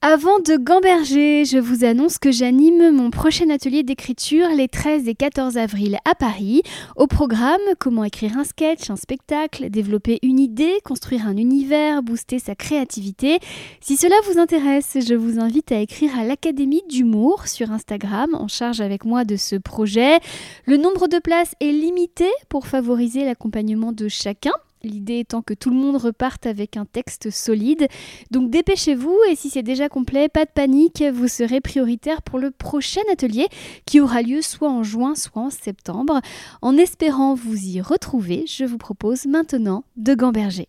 Avant de gamberger, je vous annonce que j'anime mon prochain atelier d'écriture les 13 et 14 avril à Paris. Au programme, comment écrire un sketch, un spectacle, développer une idée, construire un univers, booster sa créativité. Si cela vous intéresse, je vous invite à écrire à l'Académie d'humour sur Instagram en charge avec moi de ce projet. Le nombre de places est limité pour favoriser l'accompagnement de chacun. L'idée étant que tout le monde reparte avec un texte solide. Donc dépêchez-vous et si c'est déjà complet, pas de panique, vous serez prioritaire pour le prochain atelier qui aura lieu soit en juin, soit en septembre. En espérant vous y retrouver, je vous propose maintenant de gamberger.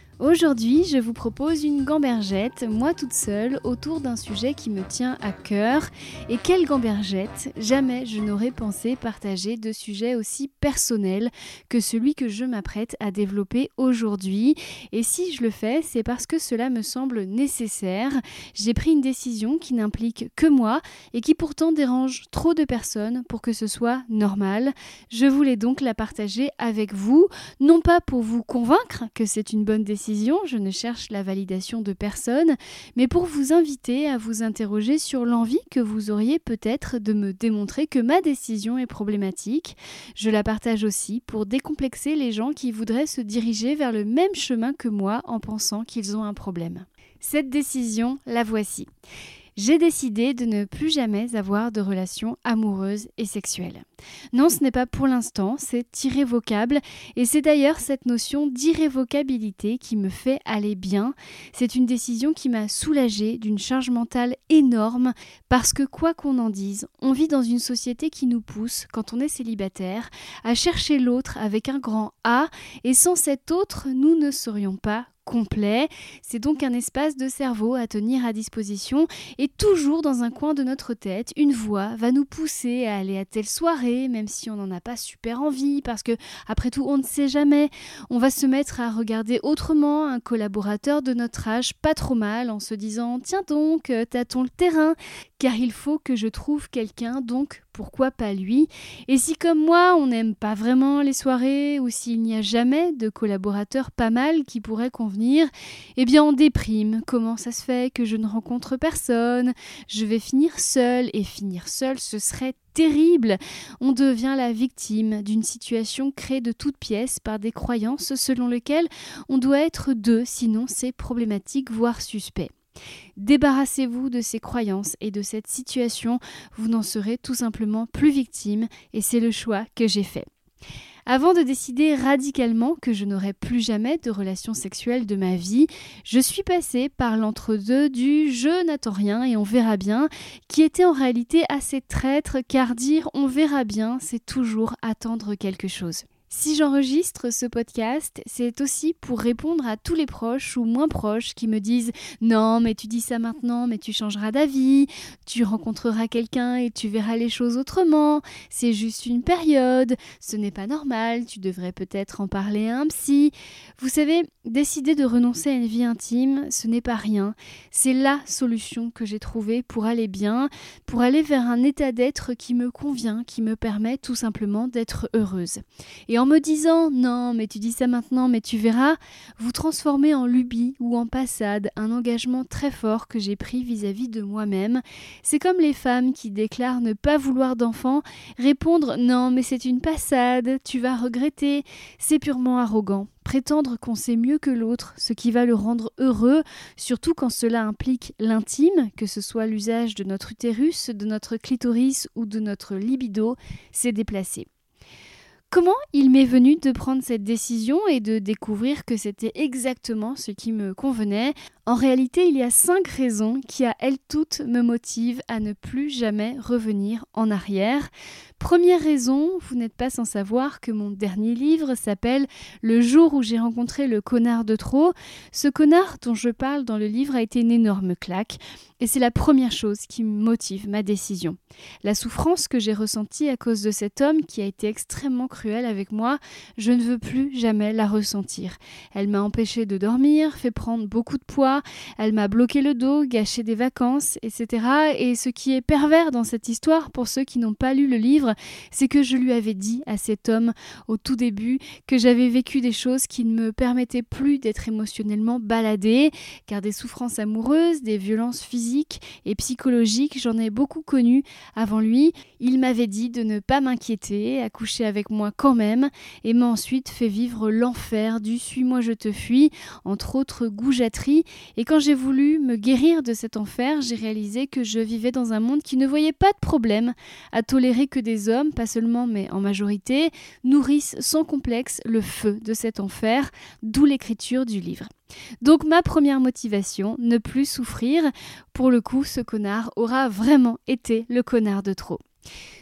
Aujourd'hui, je vous propose une gambergette, moi toute seule, autour d'un sujet qui me tient à cœur. Et quelle gambergette? Jamais je n'aurais pensé partager de sujets aussi personnels que celui que je m'apprête à développer aujourd'hui. Et si je le fais, c'est parce que cela me semble nécessaire. J'ai pris une décision qui n'implique que moi et qui pourtant dérange trop de personnes pour que ce soit normal. Je voulais donc la partager avec vous, non pas pour vous convaincre que c'est une bonne décision, je ne cherche la validation de personne, mais pour vous inviter à vous interroger sur l'envie que vous auriez peut-être de me démontrer que ma décision est problématique. Je la partage aussi pour décomplexer les gens qui voudraient se diriger vers le même chemin que moi en pensant qu'ils ont un problème. Cette décision, la voici j'ai décidé de ne plus jamais avoir de relations amoureuses et sexuelles. Non, ce n'est pas pour l'instant, c'est irrévocable, et c'est d'ailleurs cette notion d'irrévocabilité qui me fait aller bien. C'est une décision qui m'a soulagée d'une charge mentale énorme, parce que quoi qu'on en dise, on vit dans une société qui nous pousse, quand on est célibataire, à chercher l'autre avec un grand A, et sans cet autre, nous ne serions pas complet. C'est donc un espace de cerveau à tenir à disposition et toujours dans un coin de notre tête, une voix va nous pousser à aller à telle soirée, même si on n'en a pas super envie, parce que après tout, on ne sait jamais. On va se mettre à regarder autrement un collaborateur de notre âge pas trop mal en se disant Tiens donc, euh, tâtons le terrain, car il faut que je trouve quelqu'un, donc pourquoi pas lui Et si comme moi on n'aime pas vraiment les soirées ou s'il n'y a jamais de collaborateurs pas mal qui pourraient convenir, eh bien on déprime. Comment ça se fait que je ne rencontre personne? Je vais finir seule et finir seule ce serait terrible. On devient la victime d'une situation créée de toutes pièces par des croyances selon lesquelles on doit être deux, sinon c'est problématique voire suspect. Débarrassez-vous de ces croyances et de cette situation, vous n'en serez tout simplement plus victime et c'est le choix que j'ai fait. Avant de décider radicalement que je n'aurai plus jamais de relations sexuelles de ma vie, je suis passée par l'entre-deux du je n'attends rien et on verra bien, qui était en réalité assez traître car dire on verra bien, c'est toujours attendre quelque chose. Si j'enregistre ce podcast, c'est aussi pour répondre à tous les proches ou moins proches qui me disent Non, mais tu dis ça maintenant, mais tu changeras d'avis, tu rencontreras quelqu'un et tu verras les choses autrement, c'est juste une période, ce n'est pas normal, tu devrais peut-être en parler à un psy. Vous savez, décider de renoncer à une vie intime, ce n'est pas rien, c'est la solution que j'ai trouvée pour aller bien, pour aller vers un état d'être qui me convient, qui me permet tout simplement d'être heureuse. Et en me disant non, mais tu dis ça maintenant, mais tu verras, vous transformez en lubie ou en passade un engagement très fort que j'ai pris vis-à-vis de moi-même. C'est comme les femmes qui déclarent ne pas vouloir d'enfants, répondre non, mais c'est une passade, tu vas regretter, c'est purement arrogant prétendre qu'on sait mieux que l'autre, ce qui va le rendre heureux, surtout quand cela implique l'intime, que ce soit l'usage de notre utérus, de notre clitoris ou de notre libido, c'est déplacé. Comment il m'est venu de prendre cette décision et de découvrir que c'était exactement ce qui me convenait? En réalité, il y a cinq raisons qui à elles toutes me motivent à ne plus jamais revenir en arrière. Première raison, vous n'êtes pas sans savoir que mon dernier livre s'appelle Le jour où j'ai rencontré le connard de trop. Ce connard dont je parle dans le livre a été une énorme claque. Et c'est la première chose qui motive ma décision. La souffrance que j'ai ressentie à cause de cet homme qui a été extrêmement cruel avec moi, je ne veux plus jamais la ressentir. Elle m'a empêché de dormir, fait prendre beaucoup de poids, elle m'a bloqué le dos, gâché des vacances, etc. Et ce qui est pervers dans cette histoire, pour ceux qui n'ont pas lu le livre, c'est que je lui avais dit à cet homme au tout début que j'avais vécu des choses qui ne me permettaient plus d'être émotionnellement baladée, car des souffrances amoureuses, des violences physiques, et psychologique, j'en ai beaucoup connu avant lui. Il m'avait dit de ne pas m'inquiéter, à coucher avec moi quand même, et m'a ensuite fait vivre l'enfer du suis-moi je te fuis, entre autres goujateries. Et quand j'ai voulu me guérir de cet enfer, j'ai réalisé que je vivais dans un monde qui ne voyait pas de problème à tolérer que des hommes, pas seulement mais en majorité, nourrissent sans complexe le feu de cet enfer, d'où l'écriture du livre. Donc ma première motivation, ne plus souffrir. Pour le coup, ce connard aura vraiment été le connard de trop.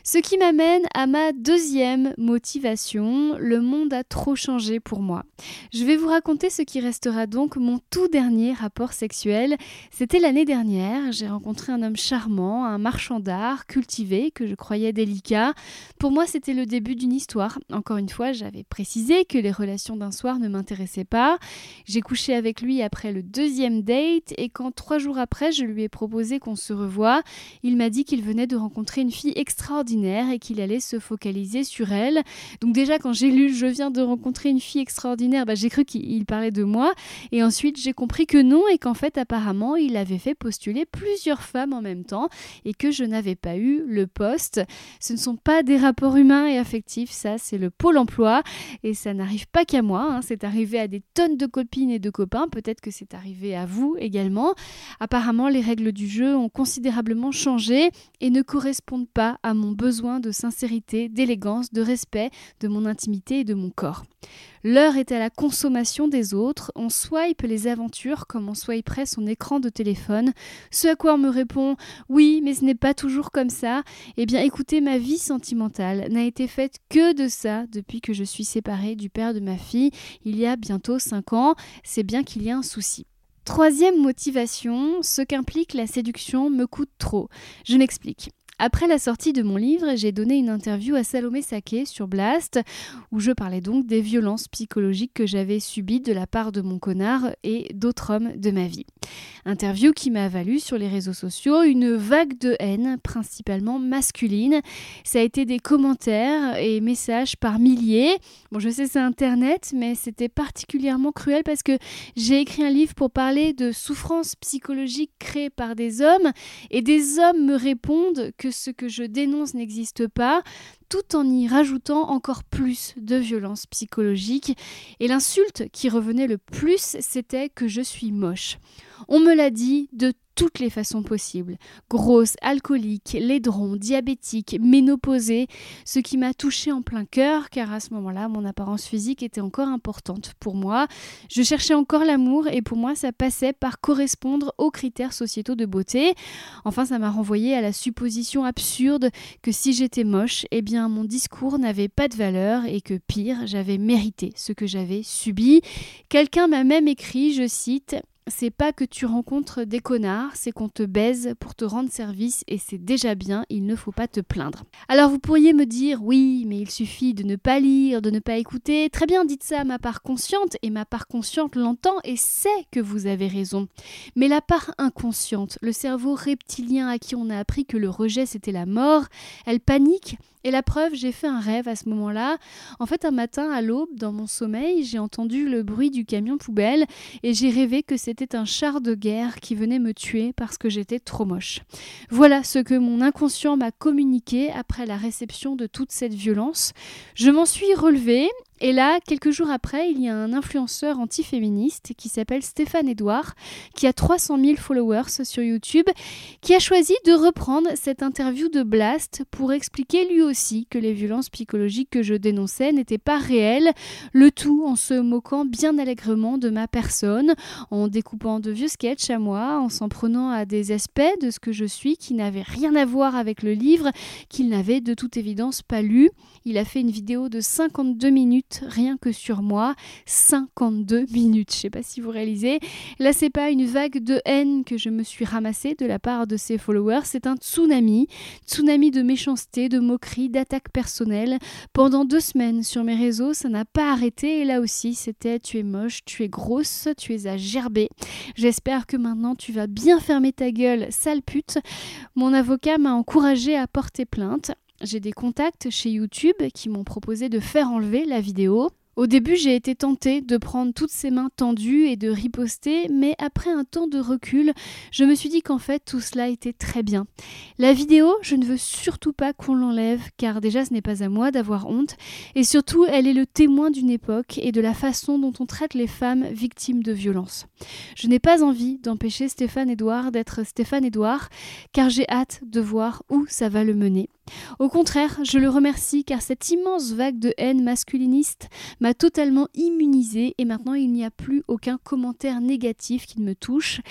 Ce qui m'amène à ma deuxième motivation, le monde a trop changé pour moi. Je vais vous raconter ce qui restera donc mon tout dernier rapport sexuel. C'était l'année dernière, j'ai rencontré un homme charmant, un marchand d'art, cultivé, que je croyais délicat. Pour moi, c'était le début d'une histoire. Encore une fois, j'avais précisé que les relations d'un soir ne m'intéressaient pas. J'ai couché avec lui après le deuxième date et quand trois jours après, je lui ai proposé qu'on se revoie, il m'a dit qu'il venait de rencontrer une fille extraordinaire et qu'il allait se focaliser sur elle. Donc déjà quand j'ai lu je viens de rencontrer une fille extraordinaire, bah, j'ai cru qu'il parlait de moi et ensuite j'ai compris que non et qu'en fait apparemment il avait fait postuler plusieurs femmes en même temps et que je n'avais pas eu le poste. Ce ne sont pas des rapports humains et affectifs, ça c'est le pôle emploi et ça n'arrive pas qu'à moi, hein. c'est arrivé à des tonnes de copines et de copains, peut-être que c'est arrivé à vous également. Apparemment les règles du jeu ont considérablement changé et ne correspondent pas à mon besoin de sincérité, d'élégance, de respect de mon intimité et de mon corps. L'heure est à la consommation des autres, on swipe les aventures comme on swiperait son écran de téléphone. Ce à quoi on me répond Oui, mais ce n'est pas toujours comme ça. Eh bien écoutez, ma vie sentimentale n'a été faite que de ça depuis que je suis séparée du père de ma fille il y a bientôt 5 ans. C'est bien qu'il y a un souci. Troisième motivation, ce qu'implique la séduction me coûte trop. Je m'explique. Après la sortie de mon livre, j'ai donné une interview à Salomé Saké sur Blast, où je parlais donc des violences psychologiques que j'avais subies de la part de mon connard et d'autres hommes de ma vie. Interview qui m'a valu sur les réseaux sociaux une vague de haine, principalement masculine. Ça a été des commentaires et messages par milliers. Bon, je sais c'est internet, mais c'était particulièrement cruel parce que j'ai écrit un livre pour parler de souffrances psychologiques créées par des hommes et des hommes me répondent que ce que je dénonce n'existe pas, tout en y rajoutant encore plus de violence psychologique. Et l'insulte qui revenait le plus, c'était que je suis moche. On me l'a dit de toutes les façons possibles. Grosse, alcoolique, laidron, diabétique, ménopausée, ce qui m'a touchée en plein cœur, car à ce moment-là, mon apparence physique était encore importante pour moi. Je cherchais encore l'amour et pour moi, ça passait par correspondre aux critères sociétaux de beauté. Enfin, ça m'a renvoyé à la supposition absurde que si j'étais moche, eh bien mon discours n'avait pas de valeur et que pire, j'avais mérité ce que j'avais subi. Quelqu'un m'a même écrit, je cite, c'est pas que tu rencontres des connards, c'est qu'on te baise pour te rendre service et c'est déjà bien, il ne faut pas te plaindre. Alors vous pourriez me dire oui, mais il suffit de ne pas lire, de ne pas écouter. Très bien, dites ça à ma part consciente et ma part consciente l'entend et sait que vous avez raison. Mais la part inconsciente, le cerveau reptilien à qui on a appris que le rejet c'était la mort, elle panique et la preuve, j'ai fait un rêve à ce moment-là. En fait, un matin à l'aube, dans mon sommeil, j'ai entendu le bruit du camion poubelle et j'ai rêvé que c'était un char de guerre qui venait me tuer parce que j'étais trop moche. Voilà ce que mon inconscient m'a communiqué après la réception de toute cette violence. Je m'en suis relevée Et là, quelques jours après, il y a un influenceur antiféministe qui s'appelle Stéphane Edouard, qui a 300 000 followers sur YouTube, qui a choisi de reprendre cette interview de Blast pour expliquer lui aussi que les violences psychologiques que je dénonçais n'étaient pas réelles, le tout en se moquant bien allègrement de ma personne, en découpant de vieux sketchs à moi, en s'en prenant à des aspects de ce que je suis qui n'avaient rien à voir avec le livre, qu'il n'avait de toute évidence pas lu. Il a fait une vidéo de 52 minutes rien que sur moi. 52 minutes, je sais pas si vous réalisez. Là, c'est pas une vague de haine que je me suis ramassée de la part de ses followers, c'est un tsunami. Tsunami de méchanceté, de moquerie, d'attaques personnelles. Pendant deux semaines sur mes réseaux, ça n'a pas arrêté et là aussi, c'était tu es moche, tu es grosse, tu es à gerber. J'espère que maintenant tu vas bien fermer ta gueule, sale pute. Mon avocat m'a encouragé à porter plainte. J'ai des contacts chez YouTube qui m'ont proposé de faire enlever la vidéo. Au début, j'ai été tentée de prendre toutes ces mains tendues et de riposter, mais après un temps de recul, je me suis dit qu'en fait tout cela était très bien. La vidéo, je ne veux surtout pas qu'on l'enlève, car déjà ce n'est pas à moi d'avoir honte, et surtout elle est le témoin d'une époque et de la façon dont on traite les femmes victimes de violences. Je n'ai pas envie d'empêcher Stéphane Edouard d'être Stéphane Edouard, car j'ai hâte de voir où ça va le mener. Au contraire, je le remercie car cette immense vague de haine masculiniste m'a totalement immunisée et maintenant il n'y a plus aucun commentaire négatif qui ne me touche.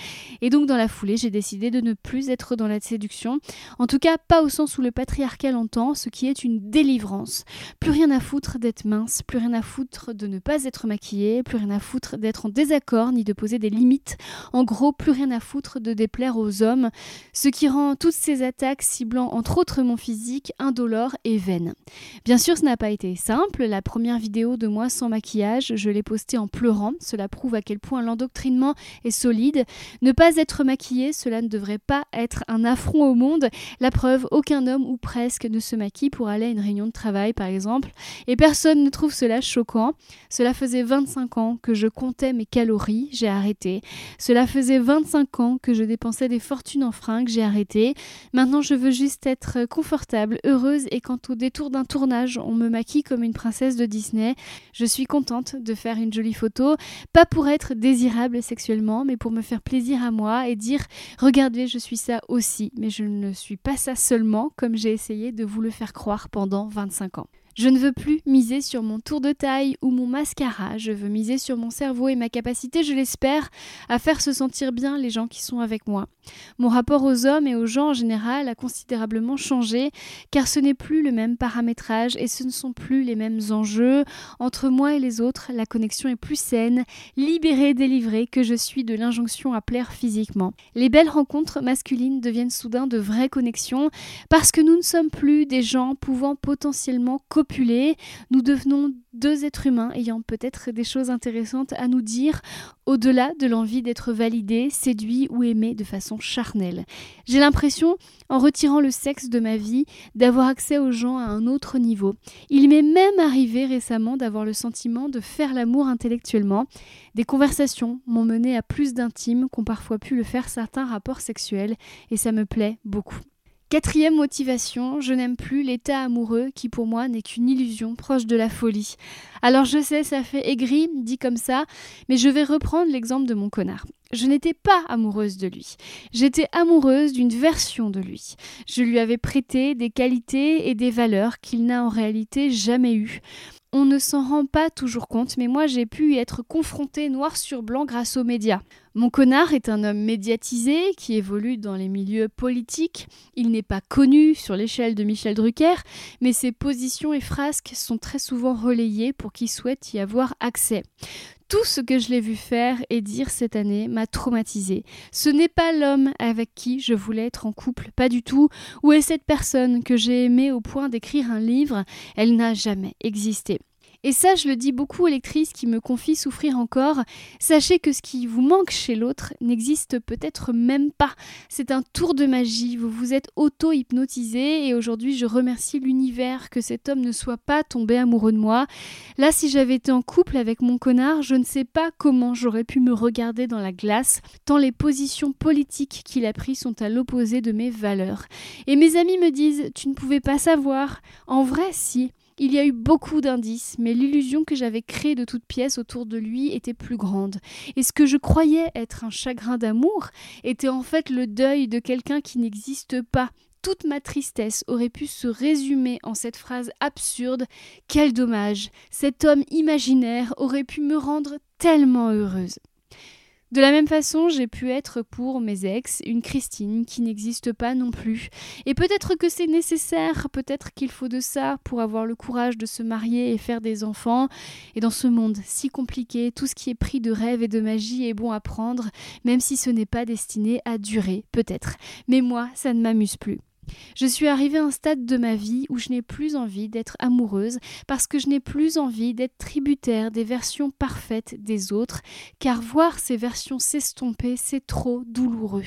Et donc dans la foulée, j'ai décidé de ne plus être dans la séduction, en tout cas pas au sens où le patriarcat l'entend, ce qui est une délivrance. Plus rien à foutre d'être mince, plus rien à foutre de ne pas être maquillée, plus rien à foutre d'être en désaccord ni de poser des limites. En gros, plus rien à foutre de déplaire aux hommes, ce qui rend toutes ces attaques ciblant entre autres mon physique indolore et vaine. Bien sûr, ce n'a pas été simple. La première vidéo de moi sans maquillage, je l'ai postée en pleurant. Cela prouve à quel point l'endoctrinement est solide. Ne pas être maquillé, cela ne devrait pas être un affront au monde. La preuve, aucun homme ou presque ne se maquille pour aller à une réunion de travail, par exemple. Et personne ne trouve cela choquant. Cela faisait 25 ans que je comptais mes calories, j'ai arrêté. Cela faisait 25 ans que je dépensais des fortunes en fringues, j'ai arrêté. Maintenant, je veux juste être heureuse et quand au détour d'un tournage, on me maquille comme une princesse de Disney, je suis contente de faire une jolie photo, pas pour être désirable sexuellement, mais pour me faire plaisir à moi et dire regardez, je suis ça aussi, mais je ne suis pas ça seulement comme j'ai essayé de vous le faire croire pendant 25 ans. Je ne veux plus miser sur mon tour de taille ou mon mascara, je veux miser sur mon cerveau et ma capacité, je l'espère, à faire se sentir bien les gens qui sont avec moi. Mon rapport aux hommes et aux gens en général a considérablement changé, car ce n'est plus le même paramétrage et ce ne sont plus les mêmes enjeux. Entre moi et les autres, la connexion est plus saine, libérée, délivrée, que je suis de l'injonction à plaire physiquement. Les belles rencontres masculines deviennent soudain de vraies connexions, parce que nous ne sommes plus des gens pouvant potentiellement copier nous devenons deux êtres humains ayant peut-être des choses intéressantes à nous dire au-delà de l'envie d'être validés, séduits ou aimés de façon charnelle. J'ai l'impression, en retirant le sexe de ma vie, d'avoir accès aux gens à un autre niveau. Il m'est même arrivé récemment d'avoir le sentiment de faire l'amour intellectuellement. Des conversations m'ont mené à plus d'intime qu'ont parfois pu le faire certains rapports sexuels, et ça me plaît beaucoup. Quatrième motivation, je n'aime plus l'état amoureux qui pour moi n'est qu'une illusion proche de la folie. Alors je sais, ça fait aigri, dit comme ça, mais je vais reprendre l'exemple de mon connard. Je n'étais pas amoureuse de lui. J'étais amoureuse d'une version de lui. Je lui avais prêté des qualités et des valeurs qu'il n'a en réalité jamais eues. On ne s'en rend pas toujours compte, mais moi j'ai pu y être confrontée noir sur blanc grâce aux médias. Mon connard est un homme médiatisé qui évolue dans les milieux politiques. Il n'est pas connu sur l'échelle de Michel Drucker, mais ses positions et frasques sont très souvent relayées pour qui souhaite y avoir accès. Tout ce que je l'ai vu faire et dire cette année m'a traumatisé. Ce n'est pas l'homme avec qui je voulais être en couple, pas du tout. Où est cette personne que j'ai aimée au point d'écrire un livre? Elle n'a jamais existé. Et ça, je le dis beaucoup aux lectrices qui me confient souffrir encore. Sachez que ce qui vous manque chez l'autre n'existe peut-être même pas. C'est un tour de magie. Vous vous êtes auto-hypnotisé et aujourd'hui, je remercie l'univers que cet homme ne soit pas tombé amoureux de moi. Là, si j'avais été en couple avec mon connard, je ne sais pas comment j'aurais pu me regarder dans la glace, tant les positions politiques qu'il a prises sont à l'opposé de mes valeurs. Et mes amis me disent Tu ne pouvais pas savoir. En vrai, si. Il y a eu beaucoup d'indices, mais l'illusion que j'avais créée de toutes pièces autour de lui était plus grande. Et ce que je croyais être un chagrin d'amour était en fait le deuil de quelqu'un qui n'existe pas. Toute ma tristesse aurait pu se résumer en cette phrase absurde Quel dommage Cet homme imaginaire aurait pu me rendre tellement heureuse. De la même façon, j'ai pu être pour mes ex une Christine qui n'existe pas non plus. Et peut-être que c'est nécessaire, peut-être qu'il faut de ça pour avoir le courage de se marier et faire des enfants. Et dans ce monde si compliqué, tout ce qui est pris de rêve et de magie est bon à prendre, même si ce n'est pas destiné à durer, peut-être. Mais moi, ça ne m'amuse plus. Je suis arrivée à un stade de ma vie où je n'ai plus envie d'être amoureuse parce que je n'ai plus envie d'être tributaire des versions parfaites des autres, car voir ces versions s'estomper, c'est trop douloureux.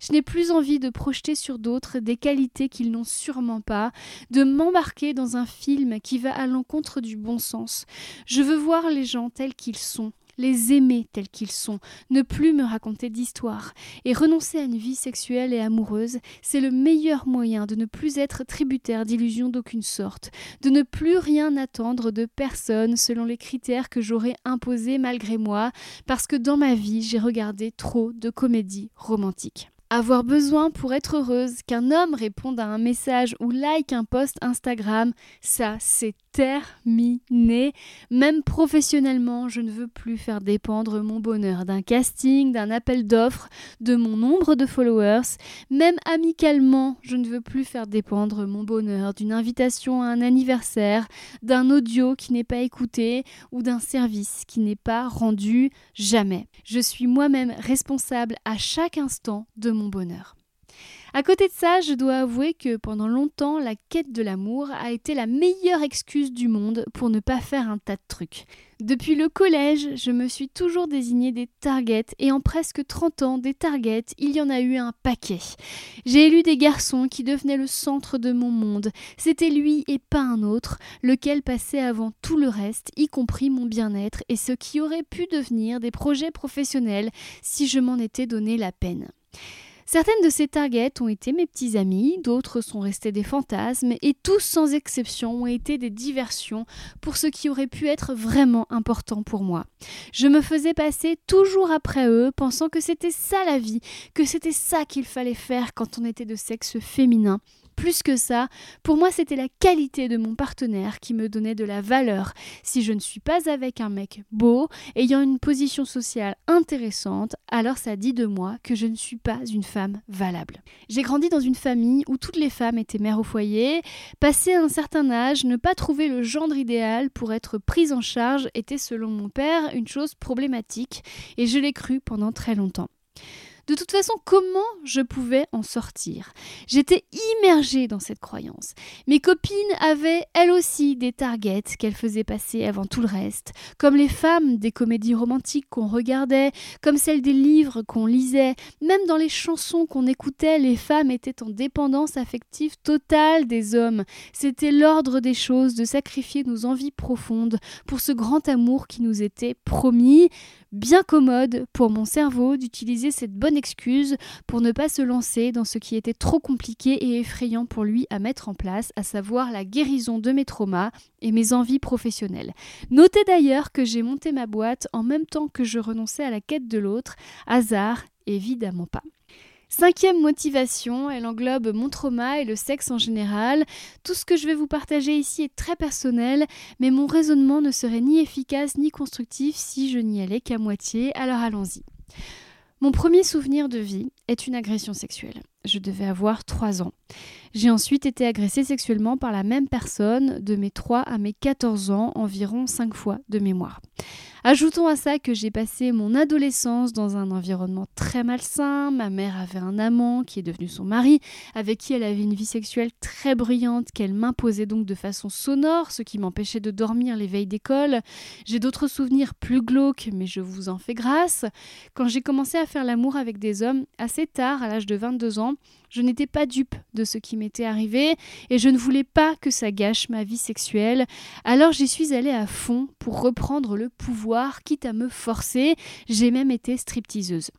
Je n'ai plus envie de projeter sur d'autres des qualités qu'ils n'ont sûrement pas, de m'embarquer dans un film qui va à l'encontre du bon sens. Je veux voir les gens tels qu'ils sont, les aimer tels qu'ils sont, ne plus me raconter d'histoires, et renoncer à une vie sexuelle et amoureuse, c'est le meilleur moyen de ne plus être tributaire d'illusions d'aucune sorte, de ne plus rien attendre de personne selon les critères que j'aurais imposés malgré moi, parce que dans ma vie j'ai regardé trop de comédies romantiques. Avoir besoin pour être heureuse qu'un homme réponde à un message ou like un post Instagram, ça c'est terminé. Même professionnellement, je ne veux plus faire dépendre mon bonheur d'un casting, d'un appel d'offres, de mon nombre de followers. Même amicalement, je ne veux plus faire dépendre mon bonheur d'une invitation à un anniversaire, d'un audio qui n'est pas écouté ou d'un service qui n'est pas rendu jamais. Je suis moi-même responsable à chaque instant de mon bonheur. À côté de ça, je dois avouer que pendant longtemps, la quête de l'amour a été la meilleure excuse du monde pour ne pas faire un tas de trucs. Depuis le collège, je me suis toujours désigné des targets et en presque 30 ans, des targets, il y en a eu un paquet. J'ai élu des garçons qui devenaient le centre de mon monde. C'était lui et pas un autre, lequel passait avant tout le reste, y compris mon bien-être et ce qui aurait pu devenir des projets professionnels si je m'en étais donné la peine. Certaines de ces targets ont été mes petits amis, d'autres sont restés des fantasmes, et tous sans exception ont été des diversions pour ce qui aurait pu être vraiment important pour moi. Je me faisais passer toujours après eux, pensant que c'était ça la vie, que c'était ça qu'il fallait faire quand on était de sexe féminin, plus que ça, pour moi c'était la qualité de mon partenaire qui me donnait de la valeur. Si je ne suis pas avec un mec beau, ayant une position sociale intéressante, alors ça dit de moi que je ne suis pas une femme valable. J'ai grandi dans une famille où toutes les femmes étaient mères au foyer. Passé un certain âge, ne pas trouver le gendre idéal pour être prise en charge était selon mon père une chose problématique et je l'ai cru pendant très longtemps. De toute façon, comment je pouvais en sortir? J'étais immergée dans cette croyance. Mes copines avaient elles aussi des targets qu'elles faisaient passer avant tout le reste, comme les femmes des comédies romantiques qu'on regardait, comme celles des livres qu'on lisait, même dans les chansons qu'on écoutait, les femmes étaient en dépendance affective totale des hommes. C'était l'ordre des choses de sacrifier nos envies profondes pour ce grand amour qui nous était promis bien commode pour mon cerveau d'utiliser cette bonne excuse pour ne pas se lancer dans ce qui était trop compliqué et effrayant pour lui à mettre en place, à savoir la guérison de mes traumas et mes envies professionnelles. Notez d'ailleurs que j'ai monté ma boîte en même temps que je renonçais à la quête de l'autre. Hasard, évidemment pas. Cinquième motivation, elle englobe mon trauma et le sexe en général. Tout ce que je vais vous partager ici est très personnel, mais mon raisonnement ne serait ni efficace ni constructif si je n'y allais qu'à moitié, alors allons-y. Mon premier souvenir de vie est une agression sexuelle. Je devais avoir 3 ans. J'ai ensuite été agressée sexuellement par la même personne de mes 3 à mes 14 ans, environ 5 fois de mémoire. Ajoutons à ça que j'ai passé mon adolescence dans un environnement très malsain. Ma mère avait un amant qui est devenu son mari, avec qui elle avait une vie sexuelle très bruyante qu'elle m'imposait donc de façon sonore, ce qui m'empêchait de dormir les veilles d'école. J'ai d'autres souvenirs plus glauques, mais je vous en fais grâce. Quand j'ai commencé à faire l'amour avec des hommes assez tard, à l'âge de 22 ans, je n'étais pas dupe de ce qui m'était arrivé et je ne voulais pas que ça gâche ma vie sexuelle. Alors j'y suis allée à fond pour reprendre le pouvoir, quitte à me forcer. J'ai même été stripteaseuse.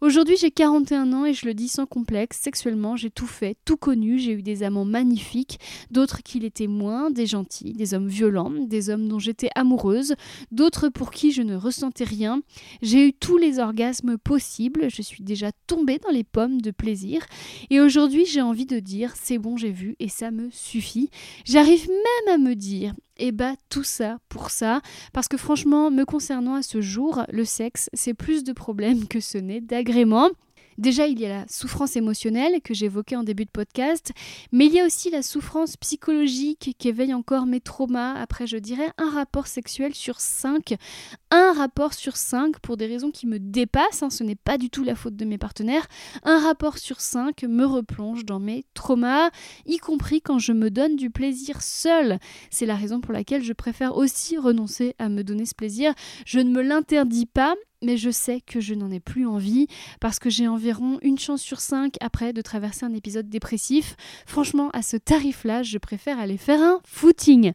Aujourd'hui, j'ai 41 ans et je le dis sans complexe, sexuellement, j'ai tout fait, tout connu, j'ai eu des amants magnifiques, d'autres qui l'étaient moins, des gentils, des hommes violents, des hommes dont j'étais amoureuse, d'autres pour qui je ne ressentais rien. J'ai eu tous les orgasmes possibles, je suis déjà tombée dans les pommes de plaisir et aujourd'hui, j'ai envie de dire c'est bon, j'ai vu et ça me suffit. J'arrive même à me dire et bah tout ça pour ça, parce que franchement, me concernant à ce jour, le sexe, c'est plus de problèmes que ce n'est d'agrément. Déjà, il y a la souffrance émotionnelle que j'évoquais en début de podcast, mais il y a aussi la souffrance psychologique qui éveille encore mes traumas. Après, je dirais un rapport sexuel sur cinq. Un rapport sur cinq pour des raisons qui me dépassent, hein, ce n'est pas du tout la faute de mes partenaires. Un rapport sur cinq me replonge dans mes traumas, y compris quand je me donne du plaisir seul. C'est la raison pour laquelle je préfère aussi renoncer à me donner ce plaisir. Je ne me l'interdis pas, mais je sais que je n'en ai plus envie parce que j'ai environ une chance sur cinq après de traverser un épisode dépressif. Franchement, à ce tarif-là, je préfère aller faire un footing.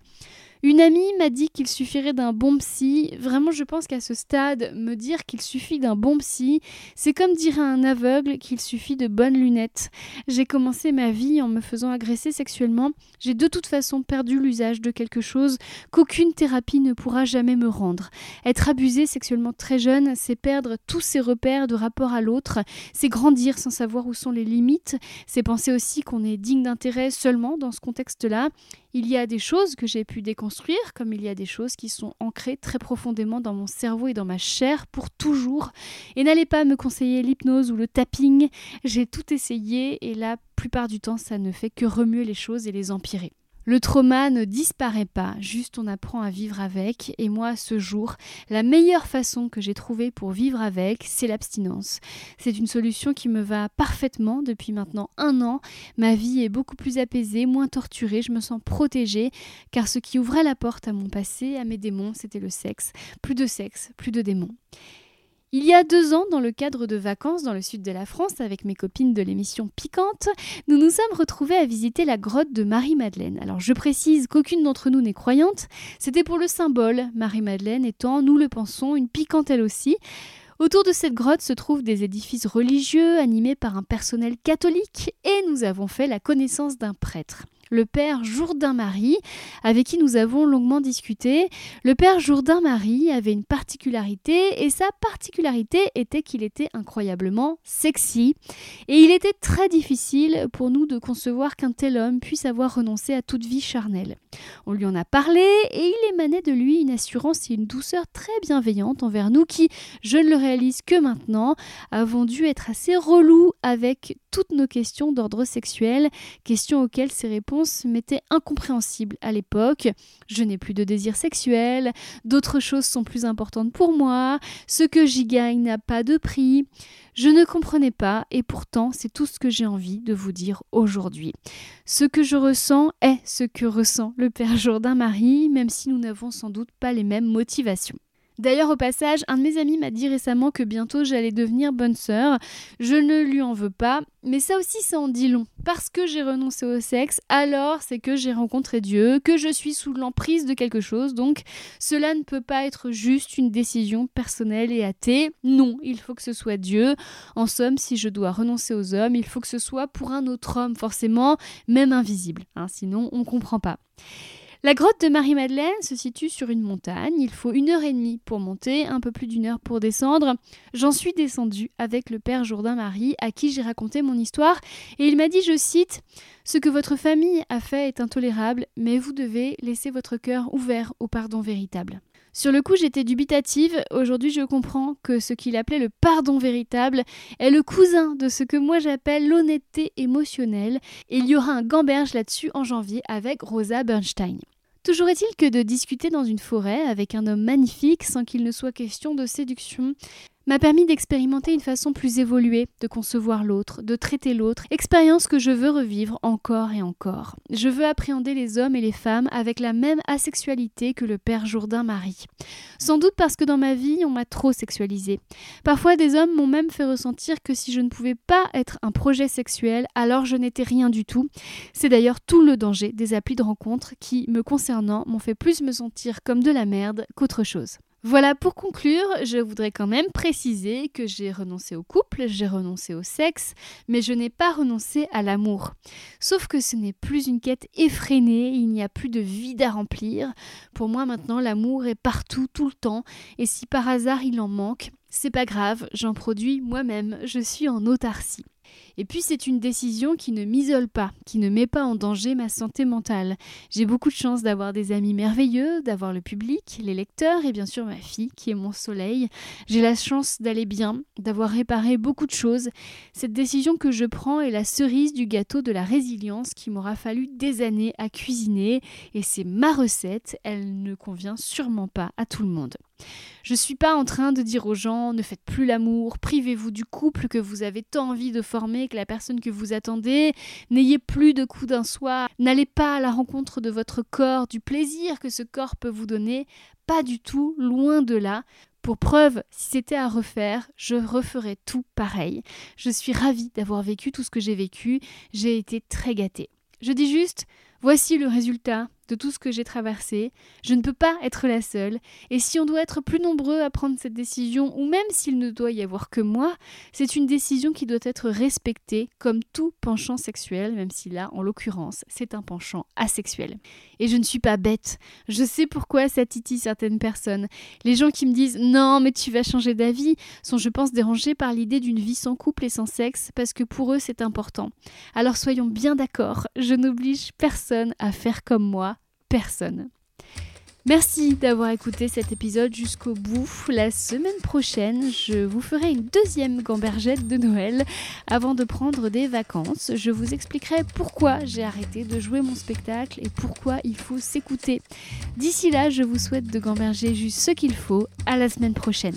Une amie m'a dit qu'il suffirait d'un bon psy. Vraiment, je pense qu'à ce stade, me dire qu'il suffit d'un bon psy, c'est comme dire à un aveugle qu'il suffit de bonnes lunettes. J'ai commencé ma vie en me faisant agresser sexuellement. J'ai de toute façon perdu l'usage de quelque chose qu'aucune thérapie ne pourra jamais me rendre. Être abusé sexuellement très jeune, c'est perdre tous ses repères de rapport à l'autre, c'est grandir sans savoir où sont les limites, c'est penser aussi qu'on est digne d'intérêt seulement dans ce contexte-là. Il y a des choses que j'ai pu déconstruire, comme il y a des choses qui sont ancrées très profondément dans mon cerveau et dans ma chair pour toujours. Et n'allez pas me conseiller l'hypnose ou le tapping, j'ai tout essayé et la plupart du temps ça ne fait que remuer les choses et les empirer. Le trauma ne disparaît pas, juste on apprend à vivre avec. Et moi, ce jour, la meilleure façon que j'ai trouvée pour vivre avec, c'est l'abstinence. C'est une solution qui me va parfaitement depuis maintenant un an. Ma vie est beaucoup plus apaisée, moins torturée, je me sens protégée, car ce qui ouvrait la porte à mon passé, à mes démons, c'était le sexe. Plus de sexe, plus de démons. Il y a deux ans, dans le cadre de vacances dans le sud de la France, avec mes copines de l'émission Piquante, nous nous sommes retrouvés à visiter la grotte de Marie-Madeleine. Alors je précise qu'aucune d'entre nous n'est croyante, c'était pour le symbole, Marie-Madeleine étant, nous le pensons, une piquante elle aussi. Autour de cette grotte se trouvent des édifices religieux animés par un personnel catholique et nous avons fait la connaissance d'un prêtre le père Jourdain-Marie, avec qui nous avons longuement discuté. Le père Jourdain-Marie avait une particularité, et sa particularité était qu'il était incroyablement sexy. Et il était très difficile pour nous de concevoir qu'un tel homme puisse avoir renoncé à toute vie charnelle. On lui en a parlé, et il émanait de lui une assurance et une douceur très bienveillante envers nous qui, je ne le réalise que maintenant, avons dû être assez relous avec toutes nos questions d'ordre sexuel, questions auxquelles ses réponses m'étaient incompréhensibles à l'époque. Je n'ai plus de désir sexuel, d'autres choses sont plus importantes pour moi, ce que j'y gagne n'a pas de prix. Je ne comprenais pas et pourtant c'est tout ce que j'ai envie de vous dire aujourd'hui. Ce que je ressens est ce que ressent le Père Jourdain-Marie, même si nous n'avons sans doute pas les mêmes motivations. D'ailleurs, au passage, un de mes amis m'a dit récemment que bientôt j'allais devenir bonne sœur. Je ne lui en veux pas, mais ça aussi, ça en dit long. Parce que j'ai renoncé au sexe, alors c'est que j'ai rencontré Dieu, que je suis sous l'emprise de quelque chose, donc cela ne peut pas être juste une décision personnelle et athée. Non, il faut que ce soit Dieu. En somme, si je dois renoncer aux hommes, il faut que ce soit pour un autre homme, forcément, même invisible. Hein, sinon, on ne comprend pas. La grotte de Marie-Madeleine se situe sur une montagne. Il faut une heure et demie pour monter, un peu plus d'une heure pour descendre. J'en suis descendue avec le père Jourdain-Marie, à qui j'ai raconté mon histoire, et il m'a dit, je cite, Ce que votre famille a fait est intolérable, mais vous devez laisser votre cœur ouvert au pardon véritable. Sur le coup, j'étais dubitative. Aujourd'hui, je comprends que ce qu'il appelait le pardon véritable est le cousin de ce que moi j'appelle l'honnêteté émotionnelle. Et il y aura un gamberge là-dessus en janvier avec Rosa Bernstein. Toujours est-il que de discuter dans une forêt avec un homme magnifique sans qu'il ne soit question de séduction m'a permis d'expérimenter une façon plus évoluée de concevoir l'autre, de traiter l'autre, expérience que je veux revivre encore et encore. Je veux appréhender les hommes et les femmes avec la même asexualité que le père Jourdain Marie. Sans doute parce que dans ma vie, on m'a trop sexualisé. Parfois, des hommes m'ont même fait ressentir que si je ne pouvais pas être un projet sexuel, alors je n'étais rien du tout. C'est d'ailleurs tout le danger des applis de rencontre qui, me concernant, m'ont fait plus me sentir comme de la merde qu'autre chose. Voilà, pour conclure, je voudrais quand même préciser que j'ai renoncé au couple, j'ai renoncé au sexe, mais je n'ai pas renoncé à l'amour. Sauf que ce n'est plus une quête effrénée, il n'y a plus de vide à remplir. Pour moi maintenant, l'amour est partout, tout le temps, et si par hasard il en manque, c'est pas grave, j'en produis moi-même, je suis en autarcie. Et puis c'est une décision qui ne m'isole pas, qui ne met pas en danger ma santé mentale. J'ai beaucoup de chance d'avoir des amis merveilleux, d'avoir le public, les lecteurs et bien sûr ma fille qui est mon soleil. J'ai la chance d'aller bien, d'avoir réparé beaucoup de choses. Cette décision que je prends est la cerise du gâteau de la résilience qui m'aura fallu des années à cuisiner et c'est ma recette, elle ne convient sûrement pas à tout le monde. Je ne suis pas en train de dire aux gens ne faites plus l'amour, privez-vous du couple que vous avez tant envie de former que la personne que vous attendez, n'ayez plus de coups d'un soir, n'allez pas à la rencontre de votre corps, du plaisir que ce corps peut vous donner, pas du tout, loin de là. Pour preuve, si c'était à refaire, je referais tout pareil. Je suis ravie d'avoir vécu tout ce que j'ai vécu, j'ai été très gâtée. Je dis juste, voici le résultat de tout ce que j'ai traversé. Je ne peux pas être la seule. Et si on doit être plus nombreux à prendre cette décision, ou même s'il ne doit y avoir que moi, c'est une décision qui doit être respectée comme tout penchant sexuel, même si là, en l'occurrence, c'est un penchant asexuel. Et je ne suis pas bête. Je sais pourquoi ça titille certaines personnes. Les gens qui me disent non, mais tu vas changer d'avis sont, je pense, dérangés par l'idée d'une vie sans couple et sans sexe, parce que pour eux, c'est important. Alors soyons bien d'accord, je n'oblige personne à faire comme moi Merci d'avoir écouté cet épisode jusqu'au bout. La semaine prochaine, je vous ferai une deuxième gambergette de Noël avant de prendre des vacances. Je vous expliquerai pourquoi j'ai arrêté de jouer mon spectacle et pourquoi il faut s'écouter. D'ici là, je vous souhaite de gamberger juste ce qu'il faut. À la semaine prochaine.